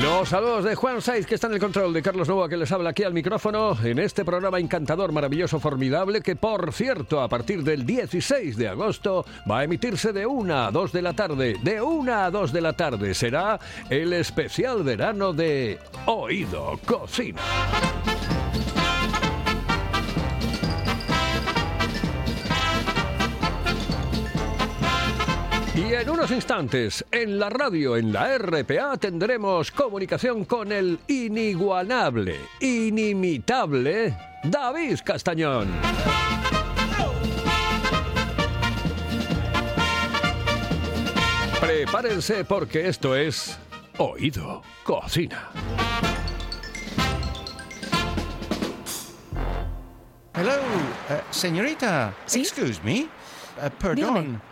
Los saludos de Juan Saiz, que está en el control, de Carlos Novoa, que les habla aquí al micrófono, en este programa encantador, maravilloso, formidable, que por cierto, a partir del 16 de agosto va a emitirse de 1 a 2 de la tarde. De 1 a 2 de la tarde será el especial verano de Oído Cocina. Y en unos instantes, en la radio, en la RPA, tendremos comunicación con el inigualable, inimitable David Castañón. Prepárense porque esto es Oído Cocina. Hello, eh, señorita. ¿Sí? Excuse me. Eh, perdón. Dígame.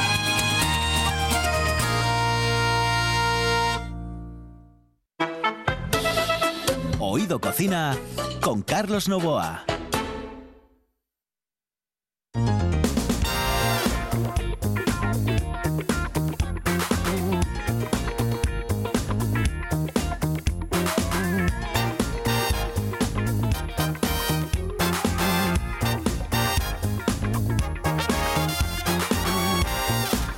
Oído Cocina con Carlos Novoa.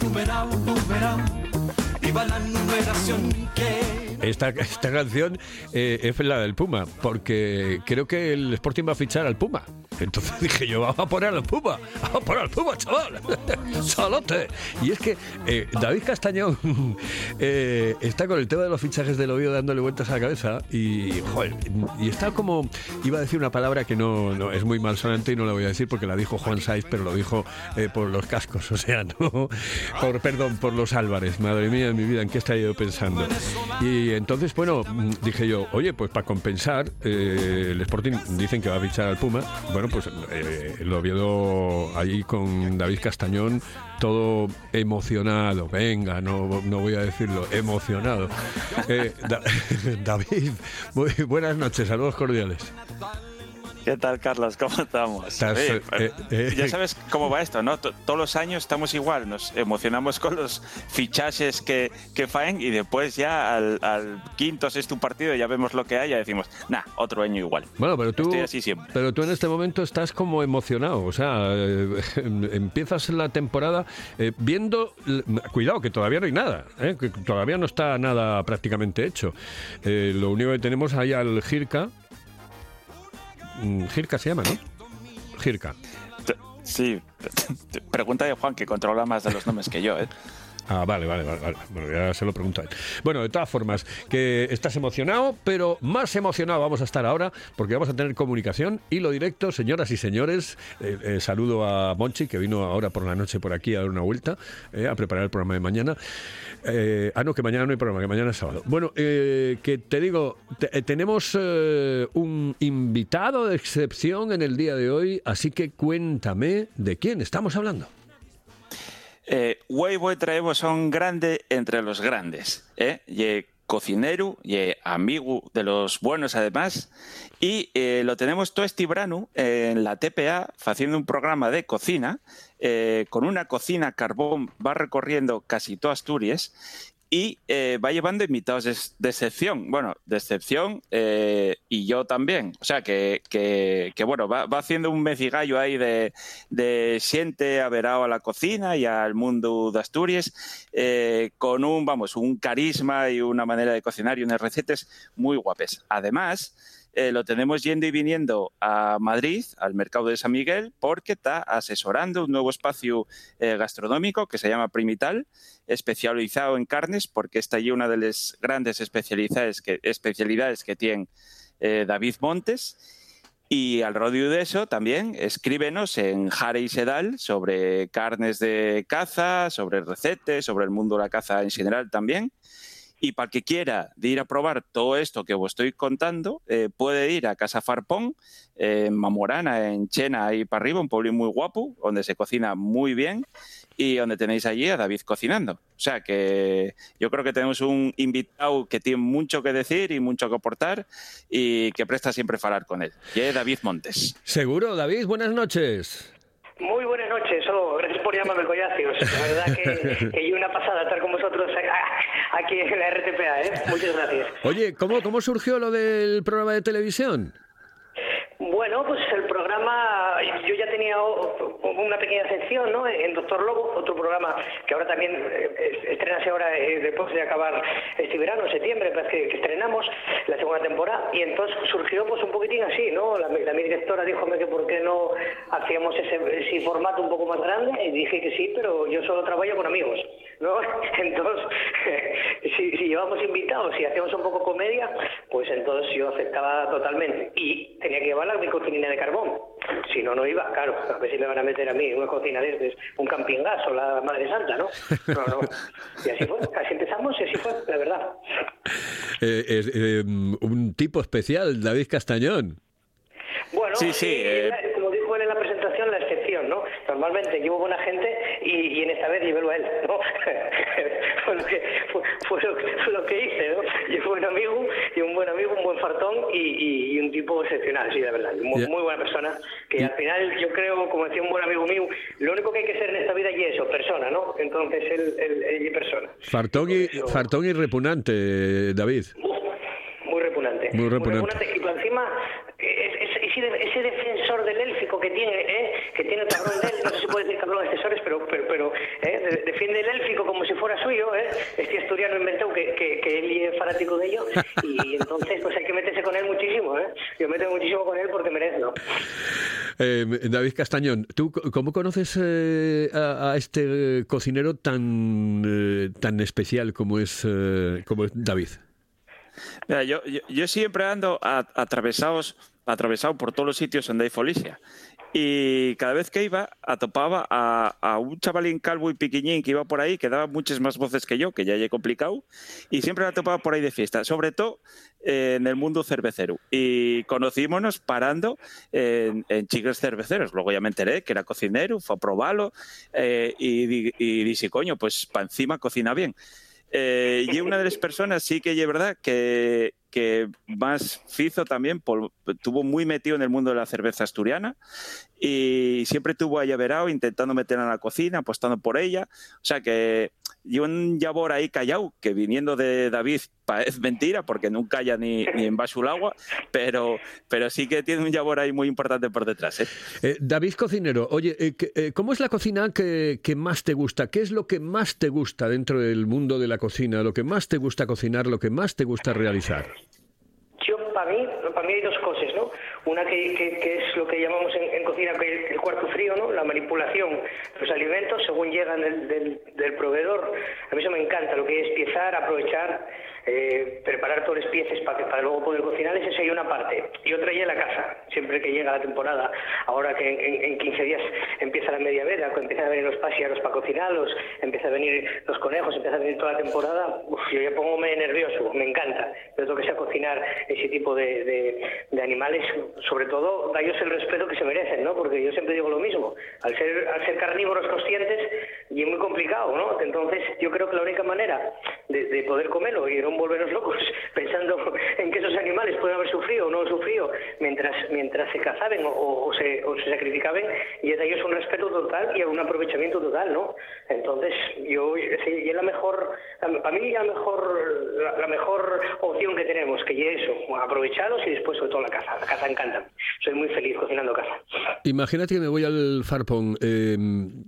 numeral, numeral, viva la numeración que... Esta, esta canción eh, es la del Puma, porque creo que el Sporting va a fichar al Puma. Entonces dije yo, vamos a poner al Puma, vamos a poner al Puma, chaval, salote. Y es que eh, David Castañón eh, está con el tema de los fichajes del Oviedo dándole vueltas a la cabeza y, joder, y está como, iba a decir una palabra que no, no es muy malsonante y no la voy a decir porque la dijo Juan Saiz, pero lo dijo eh, por los cascos, o sea, no, por, perdón, por los Álvarez. Madre mía de mi vida, ¿en qué estaría yo pensando? Y entonces, bueno, dije yo, oye, pues para compensar, el Sporting dicen que va a fichar al Puma. Bueno, pues eh, lo vio ahí con David Castañón, todo emocionado. Venga, no, no voy a decirlo, emocionado. Eh, Da- David, muy buenas noches, saludos cordiales. ¿Qué tal, Carlos? ¿Cómo estamos? Estás, Oye, eh, eh, ya sabes cómo va esto, ¿no? T- Todos los años estamos igual, nos emocionamos con los fichajes que, que faen y después ya al, al quinto, sexto partido ya vemos lo que hay y ya decimos, nah, otro año igual. Bueno, pero tú, Estoy así siempre. pero tú en este momento estás como emocionado, o sea, eh, empiezas la temporada eh, viendo, cuidado que todavía no hay nada, eh, que todavía no está nada prácticamente hecho. Eh, lo único que tenemos ahí al Girka, Girka se llama, ¿no? Girka. Sí, pregunta de Juan, que controla más de los nombres que yo, ¿eh? Ah, vale, vale, vale, vale. Bueno, ya se lo pregunto a él. Bueno, de todas formas, que estás emocionado, pero más emocionado vamos a estar ahora porque vamos a tener comunicación, hilo directo, señoras y señores. Eh, eh, saludo a Monchi, que vino ahora por la noche por aquí a dar una vuelta, eh, a preparar el programa de mañana. Ah, no, que mañana no hay programa, que mañana es sábado. Bueno, que te digo, te- tenemos un invitado de excepción en el día de hoy, así que cuéntame de quién estamos hablando. Eh, Weibo y Traevo son grande entre los grandes, ¿eh? Y, cocinero y amigo de los buenos además. Y eh, lo tenemos todo este brano en la TPA haciendo un programa de cocina. eh, con una cocina carbón va recorriendo casi toda Asturias y eh, va llevando invitados de, excepción. Bueno, de excepción eh, y yo también. O sea, que, que, bueno, va, va haciendo un mecigallo ahí de, de siente averado a la cocina y al mundo de Asturias eh, con un, vamos, un carisma y una manera de cocinar y unas recetas muy guapes. Además, eh, lo tenemos yendo y viniendo a Madrid, al mercado de San Miguel, porque está asesorando un nuevo espacio eh, gastronómico que se llama Primital, especializado en carnes, porque está allí una de las grandes especialidades que, especialidades que tiene eh, David Montes. Y al rodio de eso también escríbenos en Jare y Sedal sobre carnes de caza, sobre recetas, sobre el mundo de la caza en general también. Y para el que quiera de ir a probar todo esto que os estoy contando, eh, puede ir a Casa Farpón, eh, en Mamorana, en Chena, ahí para arriba, un pueblo muy guapo, donde se cocina muy bien y donde tenéis allí a David cocinando. O sea que yo creo que tenemos un invitado que tiene mucho que decir y mucho que aportar y que presta siempre falar con él. Y es David Montes. Seguro, David, buenas noches. Muy buenas noches, gracias por llamarme Collacios. La verdad que, que una pasada estar con vosotros aquí en la RTPA, ¿eh? Muchas gracias. Oye, ¿cómo, ¿cómo surgió lo del programa de televisión? Bueno, pues el programa, yo ya tenía una pequeña sección, ¿no? En Doctor Lobo, otro programa que ahora también eh, estrenase ahora eh, después de acabar este verano, septiembre, parece que, que, estrenamos la segunda temporada, y entonces surgió pues un poquitín así, ¿no? La, la mi directora dijo que por qué no hacíamos ese, formato un poco más grande, y dije que sí, pero yo solo trabajo con amigos, ¿no? Entonces, si, si llevamos invitados y hacemos un poco comedia, pues entonces yo aceptaba totalmente, y tenía que llevar mi cocinina de carbón. Si no, no iba, claro, a ver si me van a meter a mí una cocina desde un camping gas o la Madre Santa, ¿no? No, no. Y así fue, así empezamos y así fue, la verdad. Eh, es eh, un tipo especial, David Castañón. Bueno, sí, sí, eh... como dijo él en la presentación, la excepción, ¿no? Normalmente llevo buena gente y, y en esta vez llevélo a él, ¿no? fue, lo que, fue, fue, lo que, fue, lo que, hice, ¿no? Fui un amigo, y un buen amigo, un buen fartón y, y, y un tipo excepcional, sí, la verdad. Muy, yeah. muy buena persona, que yeah. al final yo creo, como decía un buen amigo mío, lo único que hay que ser en esta vida es eso, persona, ¿no? Entonces él, él, él es persona. Fartón y, eso... fartón y repugnante, David. Muy repugnante. Muy repugnante. Muy repugnante. Y por encima, ese, ese, defensor del élfico que tiene, ¿eh? Que tiene el cabrón de él, no sé si puede decir cabrón asesores, pero, pero, pero ¿eh? defiende el élfico como si fuera suyo, ¿eh? este asturiano inventó que, que, que, él es fanático de ello, y entonces pues hay que meterse con él muchísimo, ¿eh? yo me meto muchísimo con él porque merece, ¿no? Eh, David Castañón, ¿tú cómo conoces eh, a, a, este cocinero tan, eh, tan especial como es, eh, como es David? Mira, yo, yo, yo, siempre ando a, atravesados, atravesado por todos los sitios donde hay folicia. Y cada vez que iba, atopaba a, a, un chavalín calvo y piquiñín que iba por ahí, que daba muchas más voces que yo, que ya he complicado, y siempre la topaba por ahí de fiesta, sobre todo eh, en el mundo cervecero. Y conocímonos parando en, en chicles cerveceros. Luego ya me enteré que era cocinero, fue a probarlo, eh, y, y, y coño, pues para encima cocina bien. Eh, y una de las personas sí que es verdad que, que más fizo también por, tuvo muy metido en el mundo de la cerveza asturiana y siempre tuvo a llaverao intentando meterla en la cocina, apostando por ella. O sea que y un Yabor ahí callado, que viniendo de David es mentira, porque nunca calla ni, ni en bajo el agua, pero, pero sí que tiene un Yabor ahí muy importante por detrás. ¿eh? Eh, David Cocinero, oye, eh, ¿cómo es la cocina que, que, más te gusta? ¿Qué es lo que más te gusta dentro del mundo de la cocina? ¿Lo que más te gusta cocinar? ¿Lo que más te gusta realizar? Yo, para mí, para mí hay dos cosas, ¿no? Una que, que, es lo que llamamos en, cocina que el cuarto frío, ¿no? La manipulación de los alimentos según llegan del, del, del, proveedor. A mí eso me encanta, lo que es piezar, aprovechar, eh, preparar todas las piezas para, luego poder cocinar, esa sería una parte. Y otra ya la casa, siempre que llega la temporada, ahora que en, en 15 días empieza la media cuando empiezan a venir los pájaros para cocinarlos, empieza a venir los conejos, empieza a venir toda la temporada, yo ya pongo medio nervioso, me encanta. Yo tengo que sea cocinar ese tipo de, animales, sobre todo, da ellos el respeto que se merecen, ¿no? Porque yo siempre digo lo mismo, al ser, al ser carnívoros conscientes, y es muy complicado, ¿no? Entonces, yo creo que la única manera de, de poder comerlo y no volvernos locos pensando en que esos animales pueden haber sufrido o no sufrido mientras mientras se cazaban o, o se, o se sacrificaban y es de ellos un respeto total y un aprovechamiento total, ¿no? Entonces, yo, sí, es la mejor, para mí la mejor, la, la mejor opción que tenemos, que es eso, aprovecharlos y después sobre todo la caza. La caza encanta. Soy muy feliz cocinando caza. Imagínate que me voy al Farpón eh,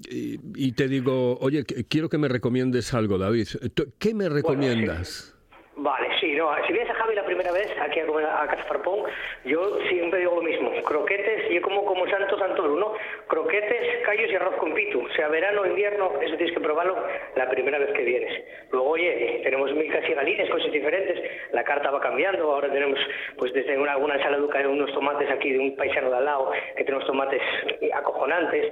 y, y te digo, oye, quiero que me recomiendes algo, David. ¿Tú- ¿Qué me recomiendas? Vale, no, si vienes a Javi la primera vez aquí a comer Casa Farpón, yo siempre digo lo mismo, croquetes, y como como Santo Santoro, ¿no? Croquetes, callos y arroz con pitu, sea verano o invierno, eso tienes que probarlo la primera vez que vienes. Luego, oye, tenemos mil casi galines, cosas diferentes, la carta va cambiando, ahora tenemos pues desde una, alguna ensaladuca de unos tomates aquí de un paisano de al lado, que tenemos tomates acojonantes,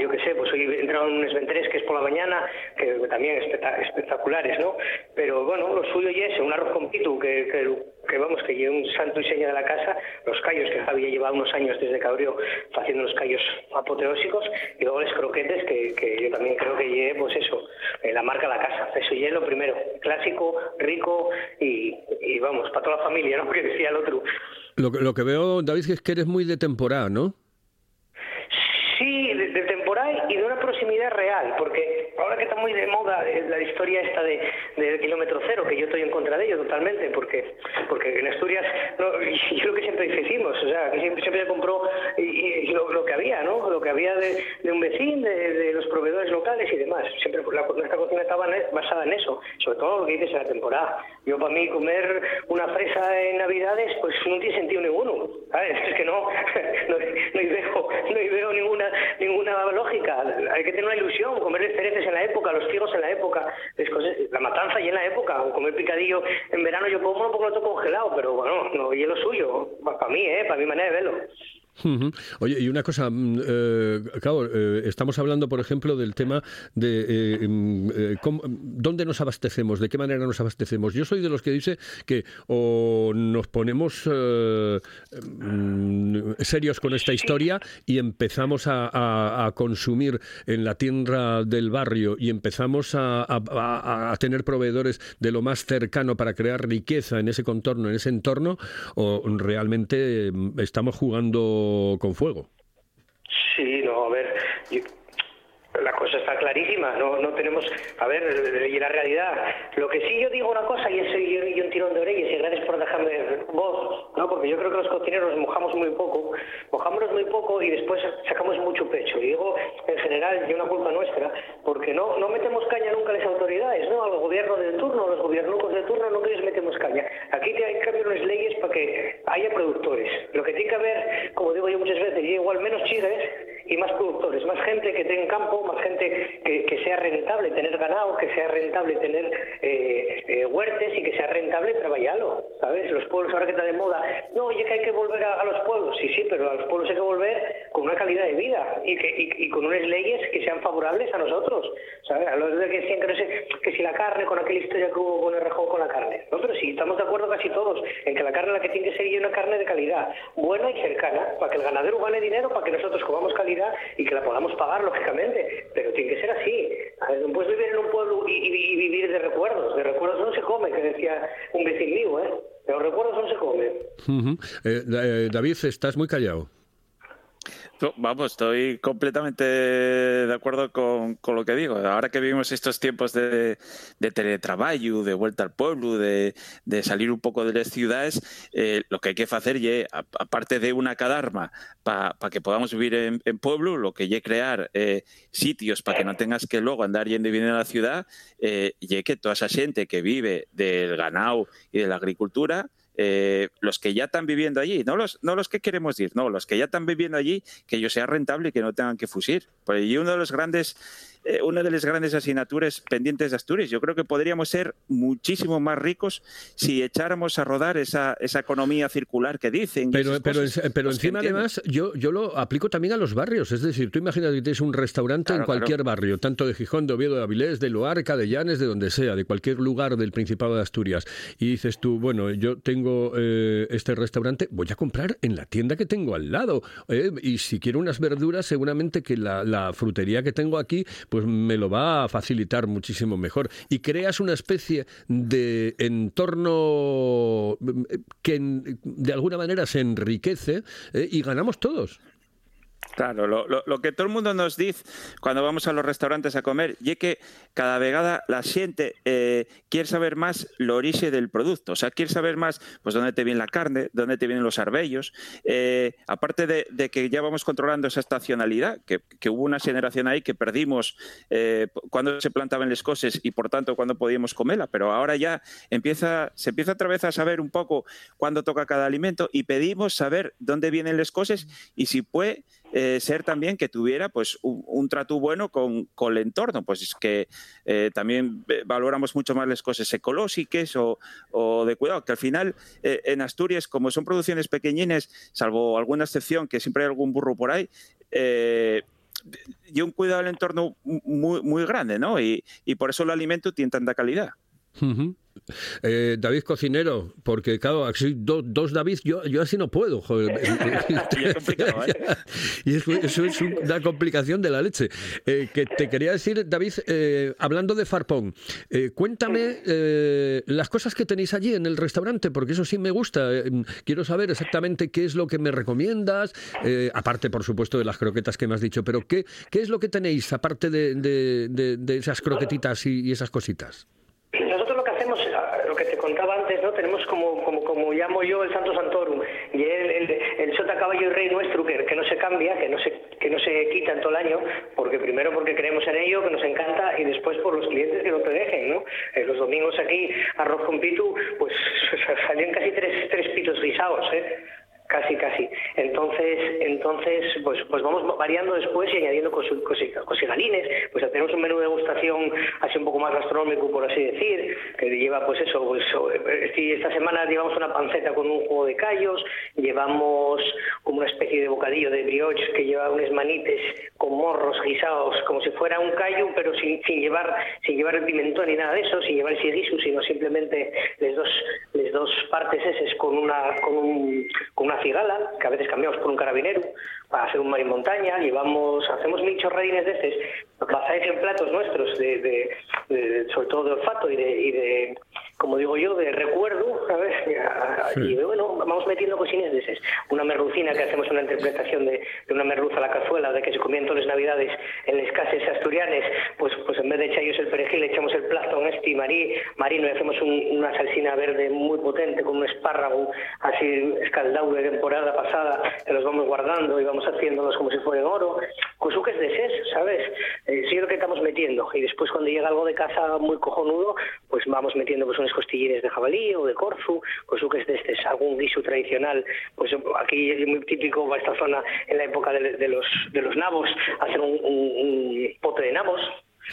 yo qué sé, pues hoy entraron unos ventres que es por la mañana, que también especta- espectaculares, ¿no? Pero bueno, lo suyo y es un arroz con que, que, que vamos, que lleva un santo y seña de la casa, los callos, que Javi ya lleva unos años desde que abrió haciendo los callos apoteósicos, y luego los croquetes, que, que yo también creo que lleve, pues eso, eh, la marca de la casa. Eso ya es lo primero, clásico, rico y, y vamos, para toda la familia, ¿no? Que decía el otro. Lo, que- lo que veo, David, es que eres muy de temporada, ¿no? Sí, de, de temporal y de una proximidad real, porque está muy de moda la historia esta de, del kilómetro cero, que yo estoy en contra de ello totalmente, porque porque en Asturias, no, y yo lo que siempre decimos, o sea, que siempre, compró lo, que había, ¿no? Lo que había de, de un vecino, de, de los proveedores locales y demás. Siempre la, nuestra cocina estaba basada en eso, sobre todo lo que dices en la temporada. Yo para mí comer una fresa en Navidades, pues no tiene sentido ninguno, ¿sabes? Es que no, no, no veo, no veo ninguna, ninguna lógica. Hay que tener una ilusión, comer cereces en la época, los figos en la época, la matanza y en la época, o comer picadillo en verano yo como lo tengo congelado, pero bueno, no, y es suyo, para mí, ¿eh? Para mi manera de verlo. Ujú. Oye, y una cosa, mm, eh, claro, eh, estamos hablando, por ejemplo, del tema de eh, mm, eh, cómo- dónde nos abastecemos, de qué manera nos abastecemos. Yo soy de los que dice que o nos ponemos mm, serios con esta historia y empezamos a, a- a consumir en la tienda del barrio y empezamos a, tener proveedores de lo más cercano para crear riqueza en ese contorno, en ese entorno, o realmente estamos jugando con fuego. Sí, no, a ver, yo- la cosa está clarísima, no, no tenemos, a ver, y la realidad, lo que sí yo digo una cosa y eso y, y un tirón de orejas y gracias por dejarme voz, ¿no? porque yo creo que los cocineros mojamos muy poco, mojamos muy poco y después sacamos mucho pecho, y digo en general, y una culpa nuestra, porque no, no metemos caña nunca a las autoridades, ¿no? al gobierno de turno, a los gobiernucos de turno, nunca les metemos caña. Aquí hay que cambiar unas leyes para que haya productores. Lo que tiene que haber, como digo yo muchas veces, y igual menos chigues y más productores, más gente que tenga campo, más gente que, sea rentable tener ganado, que sea rentable tener eh, eh, huertes y que sea rentable trabajarlo, ¿sabes? Los pueblos ahora que está de moda, no, oye que hay que volver a, a los pueblos, sí, sí, pero a los pueblos hay que volver con una calidad de vida y, que, y, con unas leyes que sean favorables a nosotros, ¿sabes? A los de que decían que, no sé, que si la carne, con aquella historia que hubo con el rejón con la carne, no, pero sí, estamos de acuerdo casi todos en que la carne la que tiene que ser es una carne de calidad, buena y cercana, para que el ganadero gane dinero, para que nosotros comamos calidad y que la podamos pagar, lógicamente, pero tiene que ser así. No puedes vivir en un pueblo y, vivir de recuerdos, de recuerdos no se come, que decía un vecino mío, ¿eh? Los recuerdos no se come. Eh, eh, David, estás muy callado. Vamos, estoy completamente de acuerdo con, con lo que digo. Ahora que vivimos estos tiempos de, de teletrabajo, de vuelta al pueblo, de, de salir un poco de las ciudades, eh, lo que hay que hacer, ye, aparte de una cadarma para que podamos vivir en, pueblo, lo que hay crear eh, sitios para que no tengas que luego andar yendo y viniendo a la ciudad, eh, y que toda esa gente que vive del ganado y de la agricultura, eh, los que ya están viviendo allí, no los, no los que queremos ir, no, los que ya están viviendo allí, que ello sea rentable y que no tengan que fusir. Pues, y uno de los grandes, eh, una de las grandes asignaturas pendientes de Asturias, yo creo que podríamos ser muchísimo más ricos si echáramos a rodar esa, esa economía circular que dicen. Pero, pero, cosas. pero encima, además, yo, yo lo aplico también a los barrios. Es decir, tú imagínate que tienes un restaurante en Claro, cualquier barrio, tanto de Gijón, de Oviedo, de Avilés, de Loarca, de Llanes, de donde sea, de cualquier lugar del Principado de Asturias. Y dices tú, bueno, yo tengo eh, este restaurante, voy a comprar en la tienda que tengo al lado. eh, y si quiero unas verduras, seguramente que la, la frutería que tengo aquí, pues me lo va a facilitar muchísimo mejor. Y creas una especie de entorno eh, que de alguna manera se enriquece eh, y ganamos todos. Claro, lo, que todo el mundo nos dice cuando vamos a los restaurantes a comer, y es que cada vegada la gente eh, quiere saber más lo origen del producto, o sea, quiere saber más pues dónde te viene la carne, dónde te vienen los arbellos, eh, aparte de, que ya vamos controlando esa estacionalidad, que, que hubo una generación ahí que perdimos eh, cuando se plantaban las cosas y por tanto cuando podíamos comerla, pero ahora ya empieza, se empieza otra vez a saber un poco cuándo toca cada alimento y pedimos saber dónde vienen las cosas y si puede eh, ser también que tuviera pues un, un trato bueno con, con el entorno, pues es que eh, también valoramos mucho más las cosas ecológicas o, o de cuidado, que al final eh, en Asturias, como son producciones pequeñines, salvo alguna excepción, que siempre hay algún burro por ahí, eh, y un cuidado del entorno muy, muy grande, ¿no? Y, y por eso el alimento tiene tanta calidad. Ujú. Eh, David Cocinero, porque claro, así do- dos David, yo, yo así no puedo, joder. Y es complicado, ¿eh? Y eso, eso es una complicación de la leche. Eh, que te quería decir, David, eh, hablando de Farpón, cuéntame eh, las cosas que tenéis allí en el restaurante, porque eso sí me gusta. Quiero saber exactamente qué es lo que me recomiendas, aparte, por supuesto, de las croquetas que me has dicho, pero ¿qué, qué es lo que tenéis aparte de, de- de- de esas croquetitas y- y esas cositas? Nosotros lo que hacemos, ah, lo que te contaba antes, ¿no? Tenemos como, como, como llamo yo el Santo Santorum, y el, el, el sota caballo y rey nuestro, que, no se cambia, que no se, que no se quita en todo el año, porque primero porque creemos en ello, que nos encanta, y después por los clientes que no te dejen, ¿no? Eh, los domingos aquí, arroz con pitu, pues salían casi tres, tres pitos guisados, ¿eh? Casi, casi. Entonces, entonces pues, pues vamos variando después y añadiendo cosi- cosi- cosigalines. Pues tenemos un menú de degustación un poco más gastronómico, por así decir, que lleva pues eso, pues, eh, esta semana llevamos una panceta con un juego de callos, llevamos como una especie de bocadillo de brioche que lleva unos manites con morros guisados, como si fuera un callo, pero sin, llevar sin llevar el pimentón ni nada de eso, sin llevar el guisu, sino simplemente les dos, dos partes eses con una, con, un, con una cigala, que a veces cambiamos por un carabinero, para hacer un mar en montaña, llevamos, hacemos mil chorradines de estos, basáis en platos nuestros, de, de- sobre todo de olfato y y de, como digo yo, de recuerdo, ¿sabes? Y bueno, vamos metiendo cosines de esas. Una merlucina que hacemos una interpretación de, de una merluza a la cazuela, de que se comían todas las navidades en las casas asturianes, pues, pues en vez de echarles el perejil, echamos el plátano este y marí, marino y hacemos un- una salsina verde muy potente con un espárrago así escaldado de temporada pasada, que los vamos guardando y vamos haciéndolos como si fueran oro. Cosuques de ses, ¿sabes? Eh, sí, lo que estamos metiendo. Y después cuando llega algo de caza muy cojonudo, pues vamos metiendo pues unas costillines de jabalí o de corzu, cosuques de este, algún guiso tradicional. Pues aquí es muy típico esta zona en la época de, de los, de los nabos, hacer un, un- un pote de nabos.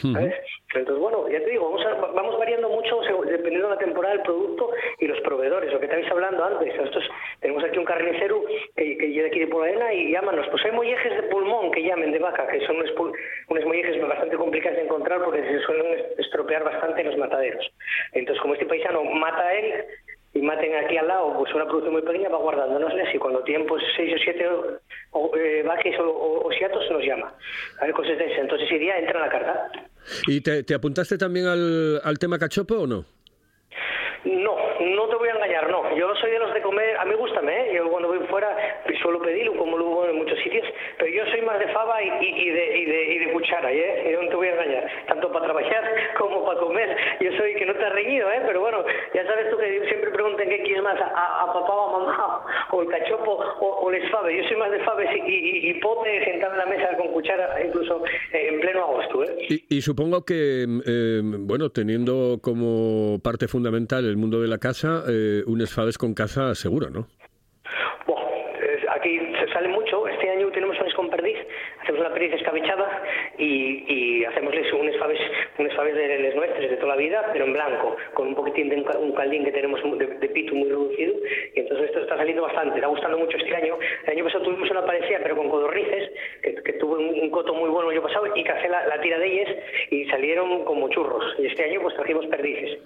¿Sabes? Entonces, bueno, ya te digo, vamos, variando mucho dependiendo de la temporada del producto y los proveedores, lo que estabais hablando antes. Nosotros tenemos aquí un carnicero que, llega aquí de Poladena y llámanos. Pues hay mollejes de pulmón que llamen de vaca, que son unos, unos mollejes bastante complicados de encontrar porque se suelen estropear bastante en los mataderos. Entonces, como este paisano mata a él, y maten aquí al lado pues una producción muy pequeña va guardándonos y cuando tienen pues seis o siete o, eh, vaques o, o, o siatos nos llama a ver cosas de esas entonces ese día entra en la carta ¿Y te, te apuntaste también al, al tema cachopo o no? no, no te voy a engañar, no. Yo soy de los fuera suelo pedirlo, como lo hago en muchos sitios, pero yo soy más de fava y, y- de, y, de, y de cuchara, ¿eh? Yo no te voy a engañar, tanto para trabajar como para comer. Yo soy que no te has reñido, ¿eh? Pero bueno, ya sabes tú que siempre preguntan qué quieres más, a, papá o a mamá, o el cachopo o, o les faves. Yo soy más de faves y, y, pote sentado en la mesa con cuchara, incluso eh, en pleno agosto, ¿eh? Y, supongo que, eh, bueno, teniendo como parte fundamental el mundo de la casa, eh, un esfabes con casa seguro, ¿no? Bueno, eh, aquí se sale mucho. Este año tenemos unas con perdiz, escabechada y, y hacemos unos faves, faves de les nuestros de toda la vida, pero en blanco, con un poquitín de un ca- un caldín que tenemos de, pito muy reducido. Y entonces esto está saliendo bastante, está gustando mucho este año. El año pasado tuvimos una parecida, pero con codornices, que, que tuve un, coto muy bueno el año pasado y cacé la, la tira de ellas y salieron como churros. Y este año pues trajimos perdices.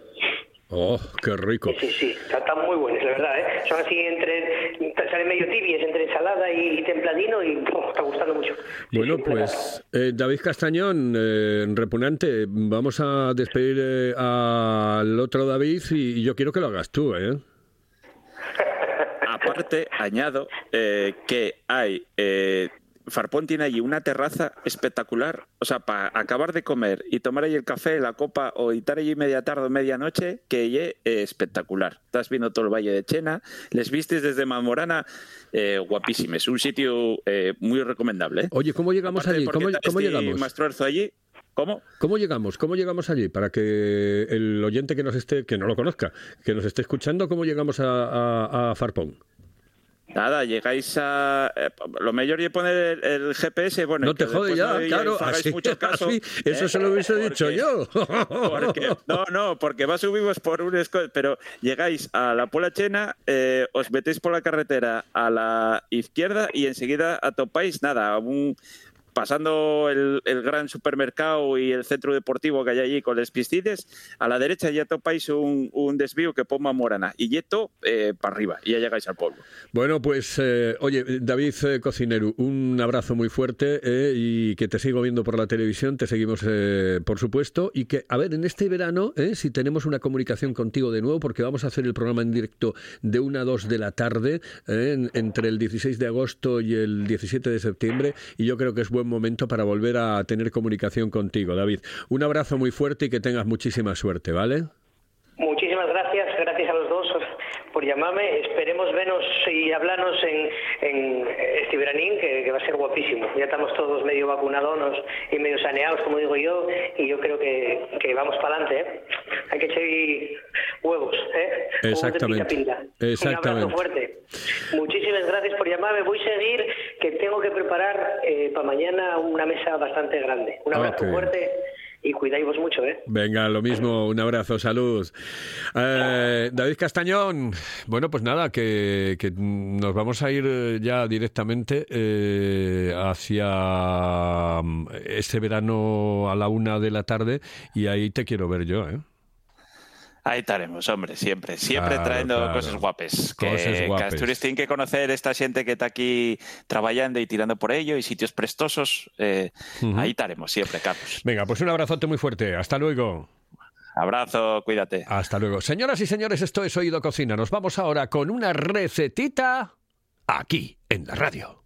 Oh, qué rico. Sí, sí, está- están muy buenos, la verdad, ¿eh? Son así entre, salen medio tibias entre ensalada y, y templadino y oh, está gustando mucho. Bueno, sí, pues eh, David Castañón, eh, repugnante, vamos a despedir eh, al otro David y, y yo quiero que lo hagas tú, ¿eh? Aparte, añado eh, que hay. Farpón tiene allí una terraza espectacular. O sea, para acabar de comer y tomar allí el café, la copa o estar allí media tarde o medianoche, que ye eh, espectacular. Estás viendo todo el Valle de Chena, les vistes desde Mamorana, eh, guapísimo. Es un sitio eh, muy recomendable. ¿eh? Oye, ¿cómo llegamos Aparte de allí? ¿Cómo, este llegamos? Allí. ¿Cómo? ¿Cómo llegamos? ¿Cómo llegamos allí? Para que el oyente que nos esté, que no lo conozca, que nos esté escuchando, ¿cómo llegamos a, a- a Farpón? Nada, llegáis a. eh, lo mejor es poner el, el GPS. Bueno, No te jode ya, no claro, así, mucho caso, así, eso ¿eh? se lo hubiese Porque- dicho yo. Porque, no, no, porque va subimos por un pero llegáis a la Puebla Chena, eh, os metéis por la carretera a la izquierda y enseguida atopáis nada, un pasando el, gran supermercado y el centro deportivo que hay allí con las piscinas, a la derecha ya topáis un, desvío que poma Morana y yeto eh, para arriba y ya llegáis al pueblo. Bueno, pues, eh, oye, David eh, Cocinero, un abrazo muy fuerte eh, y que te sigo viendo por la televisión, te seguimos, eh, por supuesto, y que, a ver, en este verano, eh, si tenemos una comunicación contigo de nuevo, porque vamos a hacer el programa en directo de 1 a 2 de la tarde, en- entre el 16 de agosto y el 17 de septiembre, y yo creo que es buen momento para volver a tener comunicación contigo, David. Un abrazo muy fuerte y que tengas muchísima suerte, ¿vale? Muchísimas gracias, gracias a los dos por llamarme. Esperemos vernos y hablarnos en, en este veranín, que, que va a ser guapísimo. Ya estamos todos medio vacunados y medio saneados, como digo yo, y yo creo que, que vamos para adelante. ¿eh? Hay que echar huevos, ¿eh? Huevos de Exactamente. pinta pinta. Un Exactamente. abrazo fuerte. Muchísimas gracias por llamarme. Voy a seguir, que tengo que preparar eh, para mañana una mesa bastante grande. Un abrazo Ok. fuerte y cuidáis mucho, ¿eh? Venga, lo mismo, un abrazo, salud. Eh, David Castañón, bueno, pues nada, que, que nos vamos a ir ya directamente eh, hacia mm, este verano a la una de la tarde y ahí te quiero ver yo, ¿eh? Ahí estaremos, hombre, siempre, siempre Claro, trayendo claro. cosas guapes. Que, Cosas. Asturias tienen que conocer esta gente que está aquí trabajando y tirando por ello y sitios prestosos. eh. Ahí estaremos siempre, Carlos. Venga, pues un abrazote muy fuerte. Hasta luego. Abrazo, cuídate. Hasta luego. Señoras y señores, esto es Oído Cocina. Nos vamos ahora con una recetita aquí, en la radio.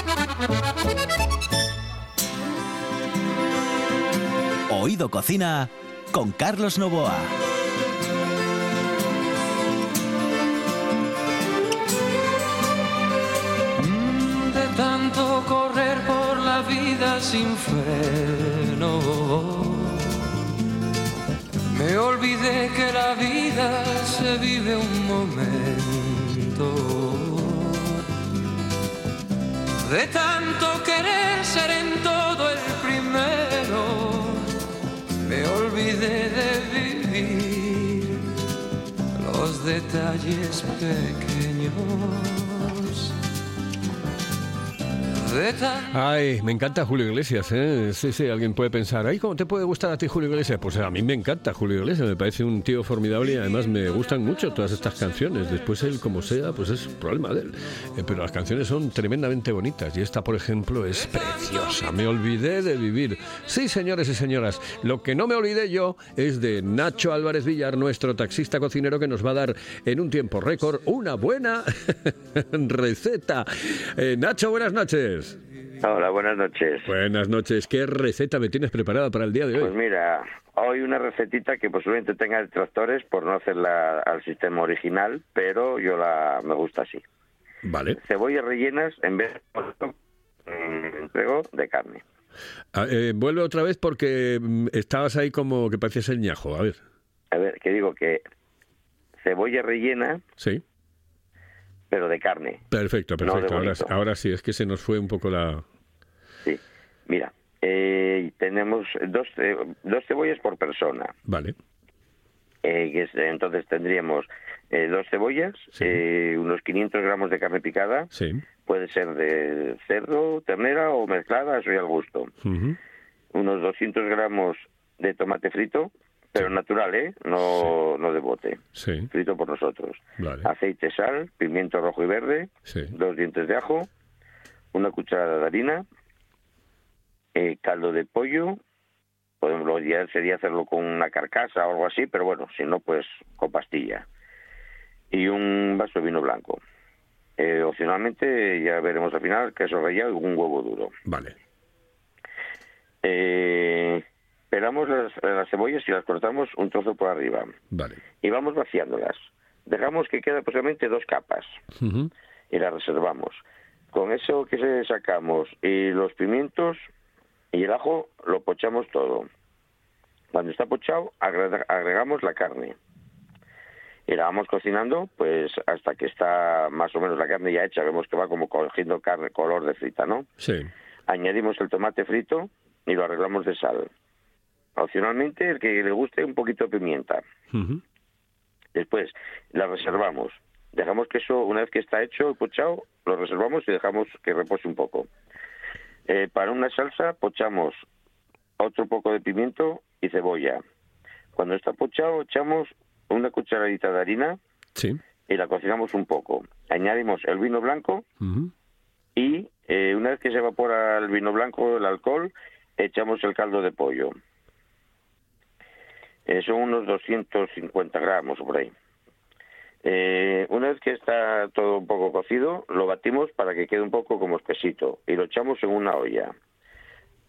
Oído Cocina con Carlos Novoa. de tanto correr por la vida sin freno. Me olvidé que la vida se vive un momento. De tanto querer ser en todo el primero, me olvidé de vivir los detalles pequeños. Ay, me encanta Julio Iglesias, ¿eh? Sí, sí, alguien puede pensar, ay, ¿cómo te puede gustar a ti Julio Iglesias? Pues a mí me encanta Julio Iglesias, me parece un tío formidable y además me gustan mucho todas estas canciones. Después él, como sea, pues es problema de él. Eh, pero las canciones son tremendamente bonitas y esta, por ejemplo, es preciosa. Me olvidé de vivir. Sí, señores y señoras, lo que no me olvidé yo es de Nacho Álvarez Villar, nuestro taxista cocinero que nos va a dar en un tiempo récord una buena receta. Eh, Nacho, buenas noches. Hola, buenas noches. Buenas noches. ¿Qué receta me tienes preparada para el día de Pues hoy? mira, hoy una recetita que posiblemente tenga detractores por no hacerla al sistema original, pero yo la me gusta así. Vale. Cebollas rellenas en vez de entrego de carne. Ah, eh, vuelve otra vez porque mm, estabas ahí como que parecías el ñajo. A ver. A ver, que digo que cebolla rellena, Sí. pero de carne. Perfecto, No, de perfecto. ahora sí, es que se nos fue un poco la... Sí. Mira, eh, tenemos dos, dos cebollas por persona. Vale. Eh, que es- entonces tendríamos eh, dos cebollas, eh, unos 500 gramos de carne picada, Sí. puede ser de cerdo, ternera o mezclada, eso ya al gusto. Unos 200 gramos de tomate frito, pero natural, ¿eh? No, no de bote, Sí. frito por nosotros. Vale. Aceite, sal, pimiento rojo y verde, Sí. dos dientes de ajo, una cucharada de harina, eh, caldo de pollo, podemos lo ideal sería hacerlo con una carcasa o algo así, pero bueno, si no, pues con pastilla. Y un vaso de vino blanco. Eh, opcionalmente, ya veremos al final, queso rallado y un huevo duro. Vale. Eh, pelamos las, las cebollas y las cortamos un trozo por arriba. Vale. Y vamos vaciándolas. Dejamos que quede aproximadamente dos capas y las reservamos. Con eso que se sacamos y los pimientos y el ajo lo pochamos todo. Cuando está pochado agrega- agregamos la carne y la vamos cocinando pues hasta que está más o menos la carne ya hecha. Vemos que va como cogiendo carne color de frita, ¿no? Sí. Añadimos el tomate frito y lo arreglamos de sal. Opcionalmente el que le guste un poquito de pimienta. Después la reservamos. Dejamos que eso, una vez que está hecho, pochado, lo reservamos y dejamos que repose un poco. Eh, para una salsa pochamos otro poco de pimiento y cebolla. Cuando está pochado echamos una cucharadita de harina Sí. y la cocinamos un poco. Añadimos el vino blanco y eh, una vez que se evapora el vino blanco, el alcohol, echamos el caldo de pollo. Eh, son unos 250 gramos por ahí. Eh, una vez que está todo un poco cocido, lo batimos para que quede un poco como espesito y lo echamos en una olla.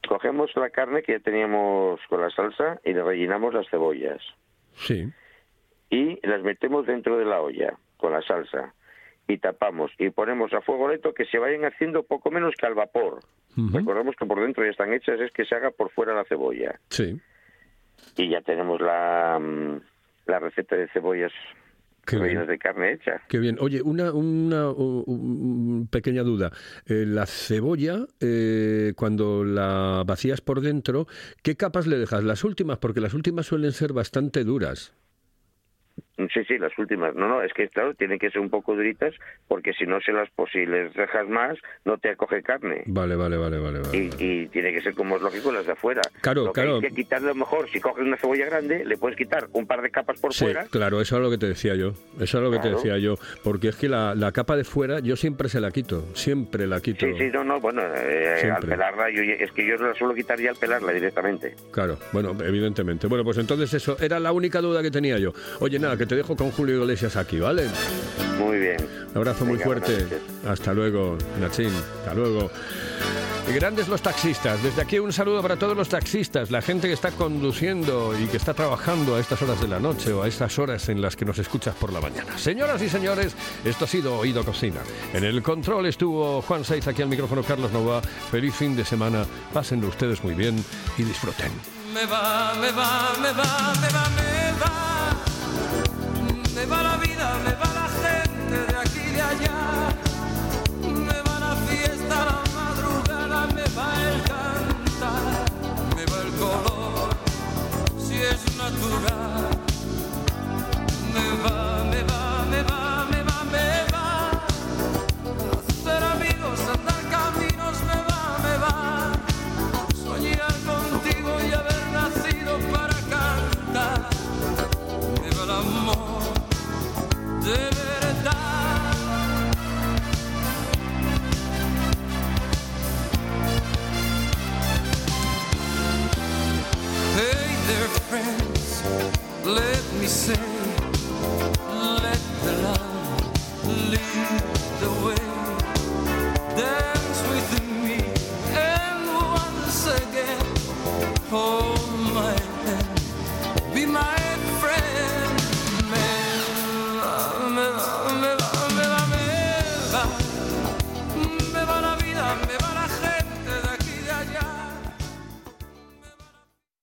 Cogemos la carne que ya teníamos con la salsa y le rellenamos las cebollas Sí. y las metemos dentro de la olla con la salsa y tapamos y ponemos a fuego lento que se vayan haciendo poco menos que al vapor. Recordemos que por dentro ya están hechas, es que se haga por fuera la cebolla. Sí. Y ya tenemos la, mm, la receta de cebollas Qué bien. de carne hecha. Qué bien. Oye, una, una pequeña duda. Eh, la cebolla, eh, cuando la vacías por dentro, ¿qué capas le dejas? Las últimas, porque las últimas suelen ser bastante duras. Sí, sí, las últimas. No, no, es que claro, tienen que ser un poco duritas porque si no se las, pues, si les dejas más, no te acoge carne. Vale, vale, vale, vale. vale. Y, y tiene que ser como es lógico las de afuera. Claro, lo que claro. Hay que quitarle a lo mejor, si coges una cebolla grande, le puedes quitar un par de capas por Sí, fuera. claro, eso es lo que te decía yo. Eso es lo que te Claro. decía yo. Porque es que la, la capa de fuera yo siempre se la quito. Siempre la quito. Sí, sí, no, no, bueno, eh, al pelarla, yo, es que yo la suelo quitar ya al pelarla directamente. Claro, bueno, evidentemente. Bueno, pues entonces eso era la única duda que tenía yo. Oye, nada, que te dejo con Julio Iglesias aquí, ¿vale? Muy bien. Un abrazo muy fuerte. Hasta luego, Nachín. Hasta luego. Y grandes los taxistas. Desde aquí un saludo para todos los taxistas, la gente que está conduciendo y que está trabajando a estas horas de la noche o a estas horas en las que nos escuchas por la mañana. Señoras y señores, esto ha sido Oído Cocina. En el control estuvo Juan Saiz, aquí al micrófono Carlos Nova. Feliz fin de semana. Pásenlo ustedes muy bien y disfruten. Me va, me va, me va, me va, me va. Me va la vida, me va la gente de aquí y de allá. Me va la fiesta, la madrugada, me va el cantar. Me va el color, si es natural.